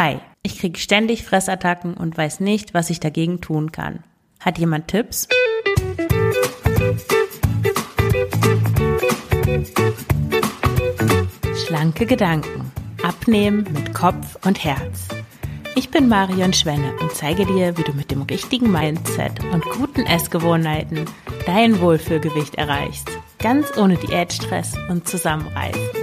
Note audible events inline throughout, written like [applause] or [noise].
Hi, ich kriege ständig Fressattacken und weiß nicht, was ich dagegen tun kann. Hat jemand Tipps? Schlanke Gedanken. Abnehmen mit Kopf und Herz. Ich bin Marion Schwenne und zeige dir, wie du mit dem richtigen Mindset und guten Essgewohnheiten dein Wohlfühlgewicht erreichst. Ganz ohne Diätstress und Zusammenreißen.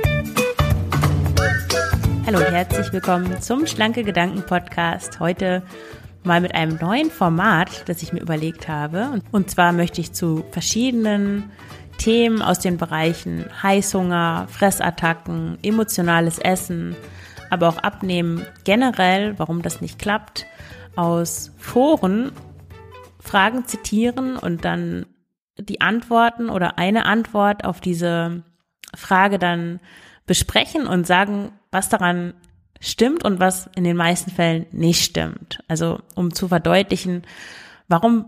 Hallo und herzlich willkommen zum Schlanke Gedanken Podcast. Heute mal mit einem neuen Format, das ich mir überlegt habe. Und zwar möchte ich zu verschiedenen Themen aus den Bereichen Heißhunger, Fressattacken, emotionales Essen, aber auch Abnehmen generell, warum das nicht klappt, aus Foren Fragen zitieren und dann die Antworten oder eine Antwort auf diese Frage dann besprechen und sagen, was daran stimmt und was in den meisten Fällen nicht stimmt. Also um zu verdeutlichen, warum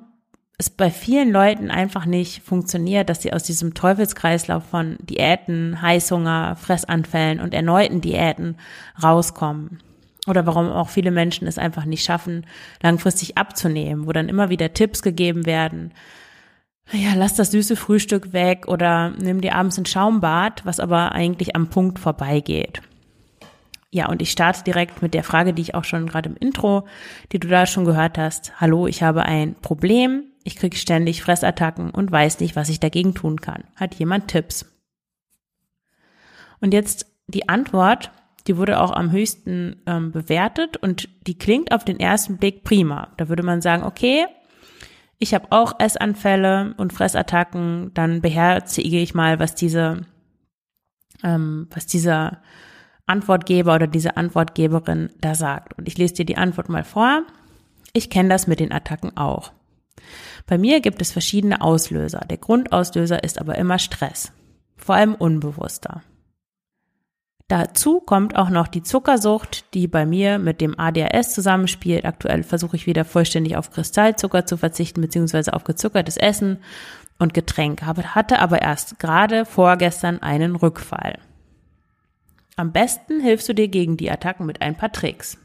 es bei vielen Leuten einfach nicht funktioniert, dass sie aus diesem Teufelskreislauf von Diäten, Heißhunger, Fressanfällen und erneuten Diäten rauskommen. Oder warum auch viele Menschen es einfach nicht schaffen, langfristig abzunehmen, wo dann immer wieder Tipps gegeben werden. Ja, lass das süße Frühstück weg oder nimm dir abends ein Schaumbad, was aber eigentlich am Punkt vorbeigeht. Ja, und ich starte direkt mit der Frage, die ich auch schon gerade im Intro, die du da schon gehört hast. Hallo, ich habe ein Problem. Ich kriege ständig Fressattacken und weiß nicht, was ich dagegen tun kann. Hat jemand Tipps? Und jetzt die Antwort, die wurde auch am höchsten ähm, bewertet und die klingt auf den ersten Blick prima. Da würde man sagen, okay, ich habe auch Essanfälle und Fressattacken, dann beherzige ich mal, was diese, ähm, was dieser Antwortgeber oder diese Antwortgeberin da sagt. Und ich lese dir die Antwort mal vor. Ich kenne das mit den Attacken auch. Bei mir gibt es verschiedene Auslöser. Der Grundauslöser ist aber immer Stress, vor allem unbewusster. Dazu kommt auch noch die Zuckersucht, die bei mir mit dem ADHS zusammenspielt. Aktuell versuche ich wieder vollständig auf Kristallzucker zu verzichten, beziehungsweise auf gezuckertes Essen und Getränk, hatte aber erst gerade vorgestern einen Rückfall. Am besten hilfst du dir gegen die Attacken mit ein paar Tricks.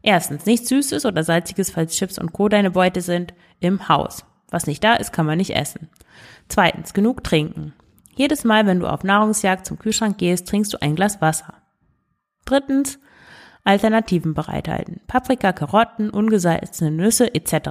Erstens, nichts Süßes oder Salziges, falls Chips und Co. deine Beute sind, im Haus. Was nicht da ist, kann man nicht essen. Zweitens, genug trinken. Jedes Mal, wenn du auf Nahrungsjagd zum Kühlschrank gehst, trinkst du ein Glas Wasser. Drittens, Alternativen bereithalten. Paprika, Karotten, ungesalzene Nüsse etc.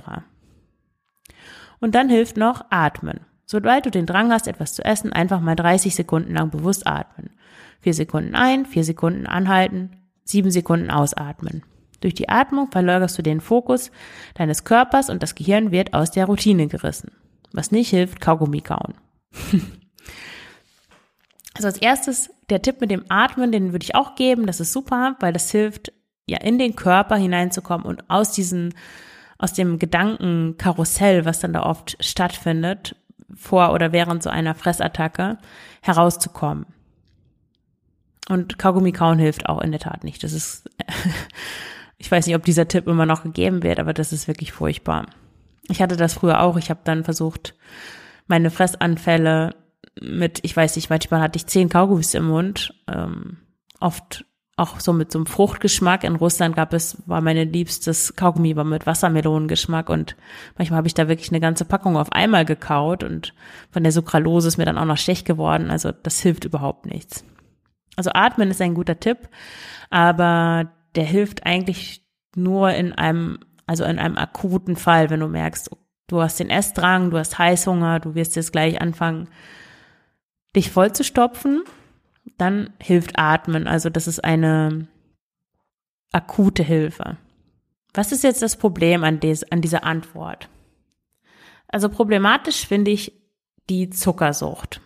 Und dann hilft noch Atmen. Sobald du den Drang hast, etwas zu essen, einfach mal 30 Sekunden lang bewusst atmen. Vier Sekunden ein, vier Sekunden anhalten, sieben Sekunden ausatmen. Durch die Atmung verleugerst du den Fokus deines Körpers und das Gehirn wird aus der Routine gerissen. Was nicht hilft, Kaugummi kauen. [laughs] also als erstes der Tipp mit dem Atmen, den würde ich auch geben. Das ist super, weil das hilft, ja, in den Körper hineinzukommen und aus diesen, aus dem Gedankenkarussell, was dann da oft stattfindet, vor oder während so einer Fressattacke herauszukommen. Und Kaugummi kauen hilft auch in der Tat nicht. Das ist, [laughs] ich weiß nicht, ob dieser Tipp immer noch gegeben wird, aber das ist wirklich furchtbar. Ich hatte das früher auch. Ich habe dann versucht, meine Fressanfälle mit, ich weiß nicht, manchmal hatte ich zehn Kaugummis im Mund, ähm, oft auch so mit so einem Fruchtgeschmack. In Russland gab es, war meine liebstes Kaugummi war mit Wassermelonengeschmack und manchmal habe ich da wirklich eine ganze Packung auf einmal gekaut und von der Sucralose ist mir dann auch noch schlecht geworden. Also das hilft überhaupt nichts. Also atmen ist ein guter Tipp, aber der hilft eigentlich nur in einem, also in einem akuten Fall, wenn du merkst, du hast den Essdrang, du hast Heißhunger, du wirst jetzt gleich anfangen, dich voll zu stopfen, dann hilft Atmen. Also das ist eine akute Hilfe. Was ist jetzt das Problem an, des, an dieser Antwort? Also problematisch finde ich die Zuckersucht.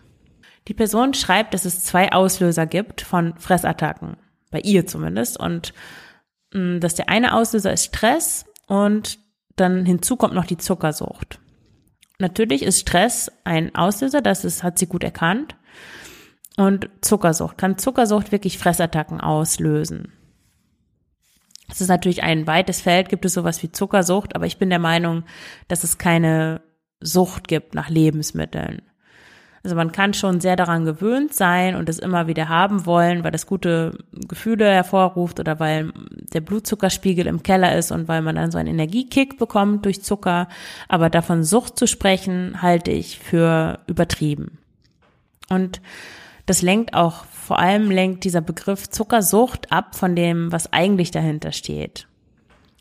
Die Person schreibt, dass es zwei Auslöser gibt von Fressattacken, bei ihr zumindest, und mm, dass der eine Auslöser ist Stress und dann hinzu kommt noch die Zuckersucht. Natürlich ist Stress ein Auslöser, das ist, hat sie gut erkannt. Und Zuckersucht. Kann Zuckersucht wirklich Fressattacken auslösen? Es ist natürlich ein weites Feld, gibt es sowas wie Zuckersucht, aber ich bin der Meinung, dass es keine Sucht gibt nach Lebensmitteln. Also man kann schon sehr daran gewöhnt sein und es immer wieder haben wollen, weil das gute Gefühle hervorruft oder weil der Blutzuckerspiegel im Keller ist und weil man dann so einen Energiekick bekommt durch Zucker. Aber davon Sucht zu sprechen, halte ich für übertrieben. Und das lenkt auch, vor allem lenkt dieser Begriff Zuckersucht ab von dem, was eigentlich dahinter steht.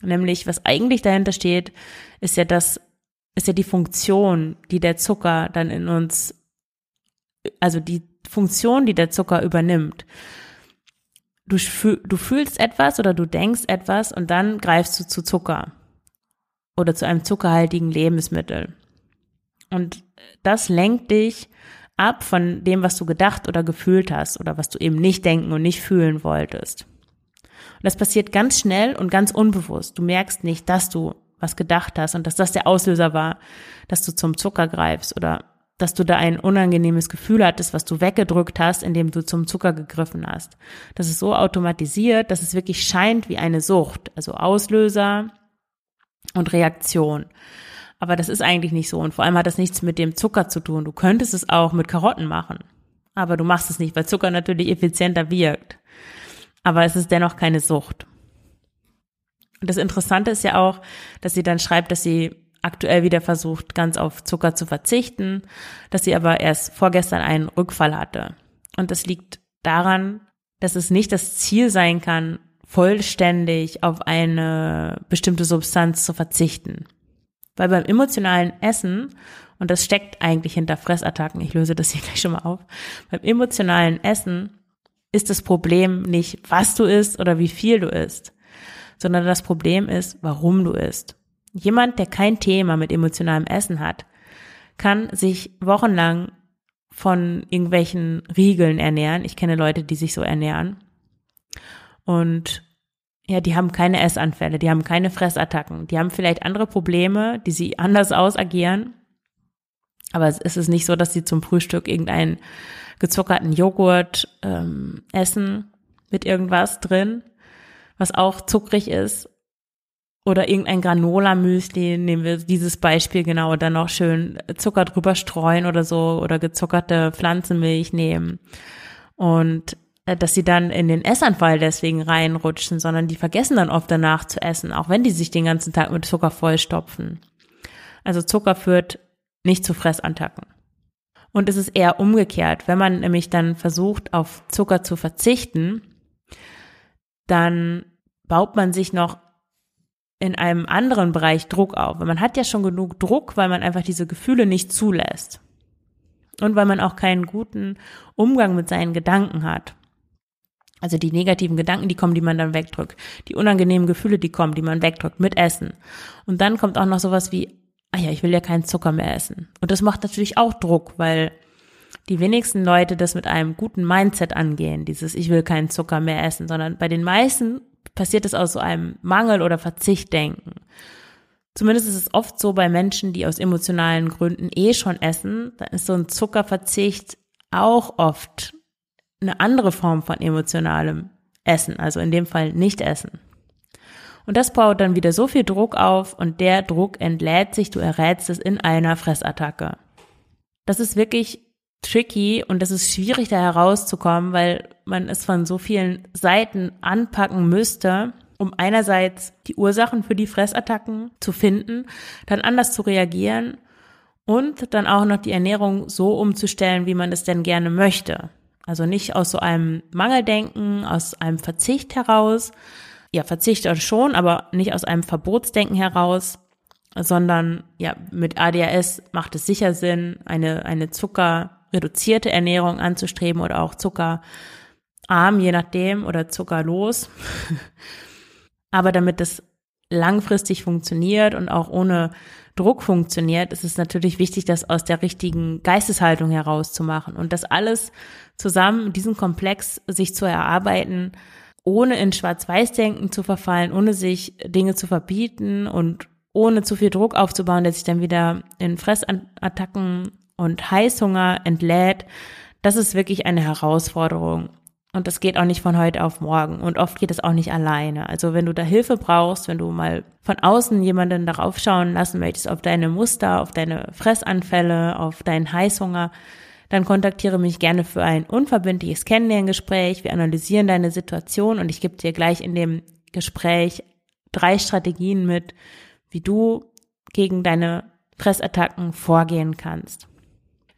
Nämlich, was eigentlich dahinter steht, ist ja das, ist ja die Funktion, die der Zucker dann in uns also die Funktion, die der Zucker übernimmt. Du, du fühlst etwas oder du denkst etwas und dann greifst du zu Zucker oder zu einem zuckerhaltigen Lebensmittel. Und das lenkt dich ab von dem, was du gedacht oder gefühlt hast oder was du eben nicht denken und nicht fühlen wolltest. Und das passiert ganz schnell und ganz unbewusst. Du merkst nicht, dass du was gedacht hast und dass das der Auslöser war, dass du zum Zucker greifst oder dass du da ein unangenehmes Gefühl hattest, was du weggedrückt hast, indem du zum Zucker gegriffen hast. Das ist so automatisiert, dass es wirklich scheint wie eine Sucht, also Auslöser und Reaktion. Aber das ist eigentlich nicht so und vor allem hat das nichts mit dem Zucker zu tun. Du könntest es auch mit Karotten machen, aber du machst es nicht, weil Zucker natürlich effizienter wirkt. Aber es ist dennoch keine Sucht. Und das Interessante ist ja auch, dass sie dann schreibt, dass sie aktuell wieder versucht, ganz auf Zucker zu verzichten, dass sie aber erst vorgestern einen Rückfall hatte. Und das liegt daran, dass es nicht das Ziel sein kann, vollständig auf eine bestimmte Substanz zu verzichten. Weil beim emotionalen Essen, und das steckt eigentlich hinter Fressattacken, ich löse das hier gleich schon mal auf, beim emotionalen Essen ist das Problem nicht, was du isst oder wie viel du isst, sondern das Problem ist, warum du isst. Jemand, der kein Thema mit emotionalem Essen hat, kann sich wochenlang von irgendwelchen Riegeln ernähren. Ich kenne Leute, die sich so ernähren. Und ja, die haben keine Essanfälle, die haben keine Fressattacken, die haben vielleicht andere Probleme, die sie [laughs] anders ausagieren. Aber es ist nicht so, dass sie zum Frühstück irgendeinen gezuckerten Joghurt ähm, essen mit irgendwas drin, was auch zuckrig ist oder irgendein Granola-Müsli, nehmen wir dieses Beispiel genau, dann noch schön Zucker drüber streuen oder so oder gezuckerte Pflanzenmilch nehmen. Und äh, dass sie dann in den Essanfall deswegen reinrutschen, sondern die vergessen dann oft danach zu essen, auch wenn die sich den ganzen Tag mit Zucker vollstopfen. Also Zucker führt nicht zu Fressattacken. Und es ist eher umgekehrt. Wenn man nämlich dann versucht, auf Zucker zu verzichten, dann baut man sich noch in einem anderen Bereich Druck auf. Man hat ja schon genug Druck, weil man einfach diese Gefühle nicht zulässt. Und weil man auch keinen guten Umgang mit seinen Gedanken hat. Also die negativen Gedanken, die kommen, die man dann wegdrückt. Die unangenehmen Gefühle, die kommen, die man wegdrückt mit Essen. Und dann kommt auch noch sowas wie, ah ja, ich will ja keinen Zucker mehr essen. Und das macht natürlich auch Druck, weil die wenigsten Leute das mit einem guten Mindset angehen, dieses ich will keinen Zucker mehr essen, sondern bei den meisten passiert es aus so einem Mangel- oder Verzichtdenken. Zumindest ist es oft so bei Menschen, die aus emotionalen Gründen eh schon essen, dann ist so ein Zuckerverzicht auch oft eine andere Form von emotionalem Essen, also in dem Fall nicht essen. Und das baut dann wieder so viel Druck auf und der Druck entlädt sich, du errätst es in einer Fressattacke. Das ist wirklich tricky und es ist schwierig, da herauszukommen, weil man es von so vielen Seiten anpacken müsste, um einerseits die Ursachen für die Fressattacken zu finden, dann anders zu reagieren und dann auch noch die Ernährung so umzustellen, wie man es denn gerne möchte. Also nicht aus so einem Mangeldenken, aus einem Verzicht heraus, ja, Verzicht schon, aber nicht aus einem Verbotsdenken heraus, sondern ja, mit ADHS macht es sicher Sinn, eine, eine Zucker reduzierte Ernährung anzustreben oder auch zuckerarm, je nachdem, oder zuckerlos. [laughs] Aber damit das langfristig funktioniert und auch ohne Druck funktioniert, ist es natürlich wichtig, das aus der richtigen Geisteshaltung herauszumachen und das alles zusammen, diesen Komplex sich zu erarbeiten, ohne in Schwarz-Weiß-Denken zu verfallen, ohne sich Dinge zu verbieten und ohne zu viel Druck aufzubauen, der sich dann wieder in Fressattacken und Heißhunger entlädt, das ist wirklich eine Herausforderung. Und das geht auch nicht von heute auf morgen. Und oft geht es auch nicht alleine. Also wenn du da Hilfe brauchst, wenn du mal von außen jemanden darauf schauen lassen möchtest, auf deine Muster, auf deine Fressanfälle, auf deinen Heißhunger, dann kontaktiere mich gerne für ein unverbindliches Kennenlerngespräch. Wir analysieren deine Situation und ich gebe dir gleich in dem Gespräch drei Strategien mit, wie du gegen deine Fressattacken vorgehen kannst.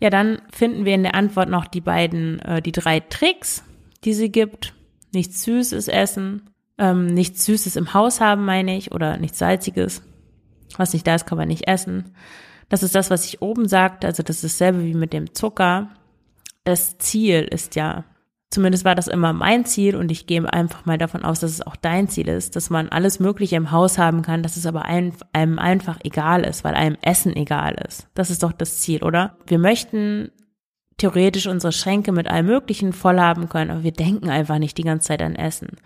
Ja, dann finden wir in der Antwort noch die beiden, äh, die drei Tricks, die sie gibt. Nichts Süßes essen, ähm, nichts Süßes im Haus haben, meine ich, oder nichts Salziges. Was nicht da ist, kann man nicht essen. Das ist das, was ich oben sagte, also das ist dasselbe wie mit dem Zucker. Das Ziel ist ja, zumindest war das immer mein Ziel und ich gehe einfach mal davon aus, dass es auch dein Ziel ist, dass man alles Mögliche im Haus haben kann, dass es aber einem, einfach egal ist, weil einem Essen egal ist. Das ist doch das Ziel, oder? Wir möchten theoretisch unsere Schränke mit allem Möglichen voll haben können, aber wir denken einfach nicht die ganze Zeit an Essen.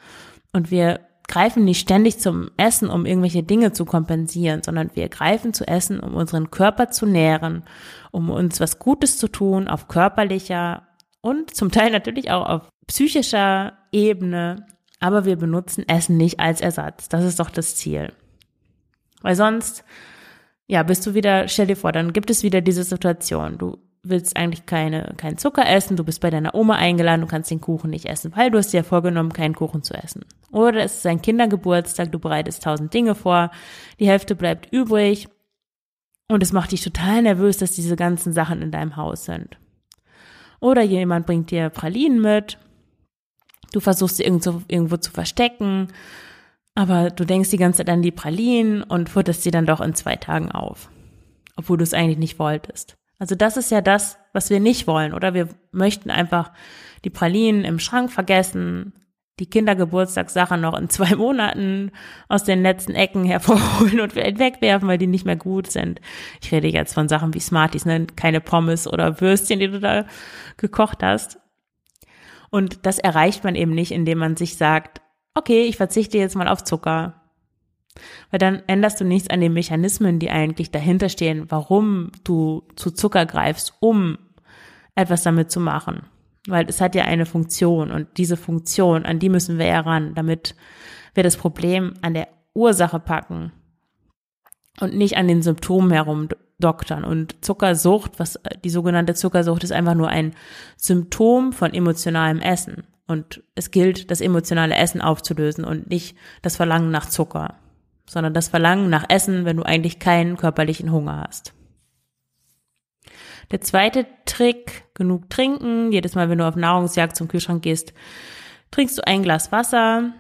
Und wir greifen nicht ständig zum Essen, um irgendwelche Dinge zu kompensieren, sondern wir greifen zu Essen, um unseren Körper zu nähren, um uns was Gutes zu tun auf körperlicher und zum Teil natürlich auch auf psychischer Ebene. Aber wir benutzen Essen nicht als Ersatz. Das ist doch das Ziel. Weil sonst, ja, bist du wieder, stell dir vor, dann gibt es wieder diese Situation. Du willst eigentlich keine, keinen Zucker essen, du bist bei deiner Oma eingeladen, du kannst den Kuchen nicht essen, weil du hast dir ja vorgenommen, keinen Kuchen zu essen. Oder es ist ein Kindergeburtstag, du bereitest tausend Dinge vor, die Hälfte bleibt übrig und es macht dich total nervös, dass diese ganzen Sachen in deinem Haus sind. Oder jemand bringt dir Pralinen mit, du versuchst sie irgendwo, irgendwo zu verstecken, aber du denkst die ganze Zeit an die Pralinen und futterst sie dann doch in zwei Tagen auf, obwohl du es eigentlich nicht wolltest. Also das ist ja das, was wir nicht wollen, oder? Wir möchten einfach die Pralinen im Schrank vergessen, die Kindergeburtstagssache noch in zwei Monaten aus den letzten Ecken hervorholen und wegwerfen, weil die nicht mehr gut sind. Ich rede jetzt von Sachen wie Smarties, ne? keine Pommes oder Würstchen, die du da gekocht hast. Und das erreicht man eben nicht, indem man sich sagt, okay, ich verzichte jetzt mal auf Zucker. Weil dann änderst du nichts an den Mechanismen, die eigentlich dahinter stehen, warum du zu Zucker greifst, um etwas damit zu machen. Weil es hat ja eine Funktion und diese Funktion, an die müssen wir ja ran, damit wir das Problem an der Ursache packen und nicht an den Symptomen herumdoktern. Und Zuckersucht, was die sogenannte Zuckersucht ist einfach nur ein Symptom von emotionalem Essen. Und es gilt, das emotionale Essen aufzulösen und nicht das Verlangen nach Zucker sondern das Verlangen nach Essen, wenn du eigentlich keinen körperlichen Hunger hast. Der zweite Trick, genug trinken. Jedes Mal, wenn du auf Nahrungsjagd zum Kühlschrank gehst, trinkst du ein Glas Wasser.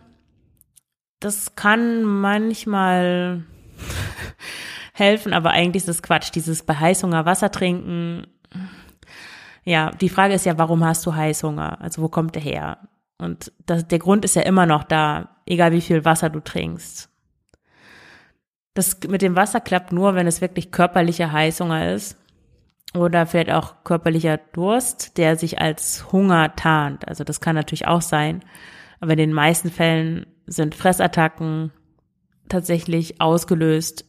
Das kann manchmal [laughs] helfen, aber eigentlich ist das Quatsch. Dieses bei Heißhunger Wasser trinken. Ja, die Frage ist ja, warum hast du Heißhunger? Also wo kommt der her? Und das, der Grund ist ja immer noch da, egal wie viel Wasser du trinkst. Das mit dem Wasser klappt nur, wenn es wirklich körperlicher Heißhunger ist oder vielleicht auch körperlicher Durst, der sich als Hunger tarnt. Also das kann natürlich auch sein. Aber in den meisten Fällen sind Fressattacken tatsächlich ausgelöst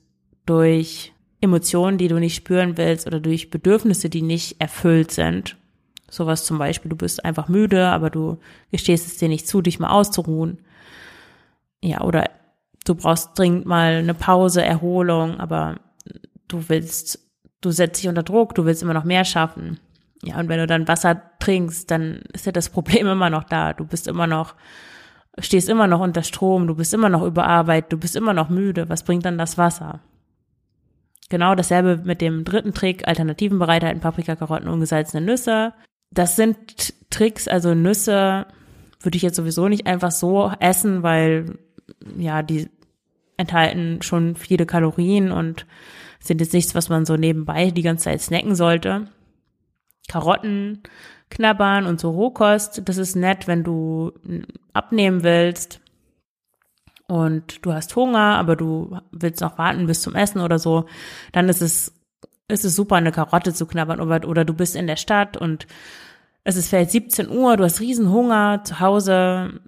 durch Emotionen, die du nicht spüren willst oder durch Bedürfnisse, die nicht erfüllt sind. Sowas zum Beispiel, du bist einfach müde, aber du gestehst es dir nicht zu, dich mal auszuruhen. Ja, oder du brauchst dringend mal eine Pause, Erholung, aber du willst, du setzt dich unter Druck, du willst immer noch mehr schaffen. Ja, und wenn du dann Wasser trinkst, dann ist ja das Problem [laughs] immer noch da. Du bist immer noch, stehst immer noch unter Strom, du bist immer noch überarbeitet, du bist immer noch müde. Was bringt dann das Wasser? Genau dasselbe mit dem dritten Trick, Alternativen bereithalten, Paprika, Karotten, ungesalzene Nüsse. Das sind Tricks, also Nüsse würde ich jetzt sowieso nicht einfach so essen, weil ja, die enthalten schon viele Kalorien und sind jetzt nichts, was man so nebenbei die ganze Zeit snacken sollte. Karotten knabbern und so Rohkost, das ist nett, wenn du abnehmen willst und du hast Hunger, aber du willst noch warten bis zum Essen oder so, dann ist es, ist es super, eine Karotte zu knabbern oder, oder du bist in der Stadt und es ist vielleicht 17 Uhr, du hast riesen Hunger zu Hause,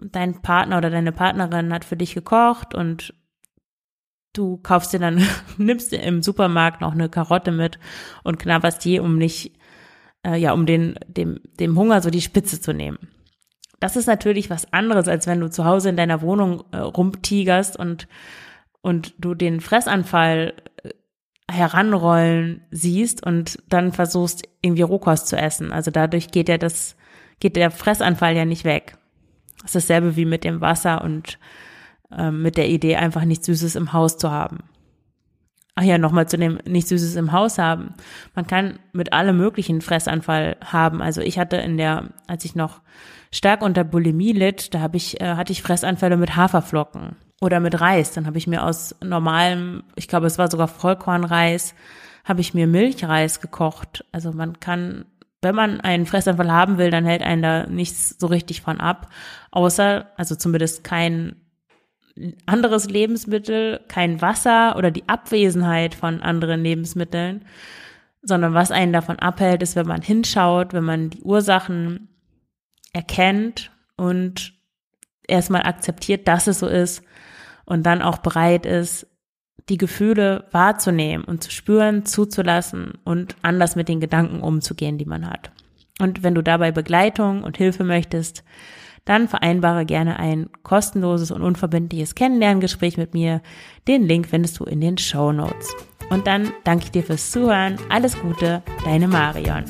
dein Partner oder deine Partnerin hat für dich gekocht und du kaufst dir dann, [laughs] nimmst dir im Supermarkt noch eine Karotte mit und knabberst die, um nicht, äh, ja, um den, dem, dem Hunger so die Spitze zu nehmen. Das ist natürlich was anderes, als wenn du zu Hause in deiner Wohnung äh, rumtigerst und, und du den Fressanfall äh, heranrollen siehst und dann versuchst, irgendwie Rohkost zu essen. Also dadurch geht ja das, geht der Fressanfall ja nicht weg. Das ist dasselbe wie mit dem Wasser und äh, mit der Idee, einfach nichts Süßes im Haus zu haben. Ach ja, nochmal zu dem nichts Süßes im Haus haben. Man kann mit allem möglichen Fressanfall haben. Also ich hatte in der, als ich noch stark unter Bulimie litt, da habe ich, äh, hatte ich Fressanfälle mit Haferflocken oder mit Reis. Dann habe ich mir aus normalem, ich glaube, es war sogar Vollkornreis, habe ich mir Milchreis gekocht. Also man kann, wenn man einen Fressanfall haben will, dann hält einen da nichts so richtig von ab, außer, also zumindest kein anderes Lebensmittel, kein Wasser oder die Abwesenheit von anderen Lebensmitteln, sondern was einen davon abhält, ist, wenn man hinschaut, wenn man die Ursachen erkennt und erstmal akzeptiert, dass es so ist und dann auch bereit ist, die Gefühle wahrzunehmen und zu spüren, zuzulassen und anders mit den Gedanken umzugehen, die man hat. Und wenn du dabei Begleitung und Hilfe möchtest, dann vereinbare gerne ein kostenloses und unverbindliches Kennenlerngespräch mit mir. Den Link findest du in den Show Notes. Und dann danke ich dir fürs Zuhören. Alles Gute, deine Marion.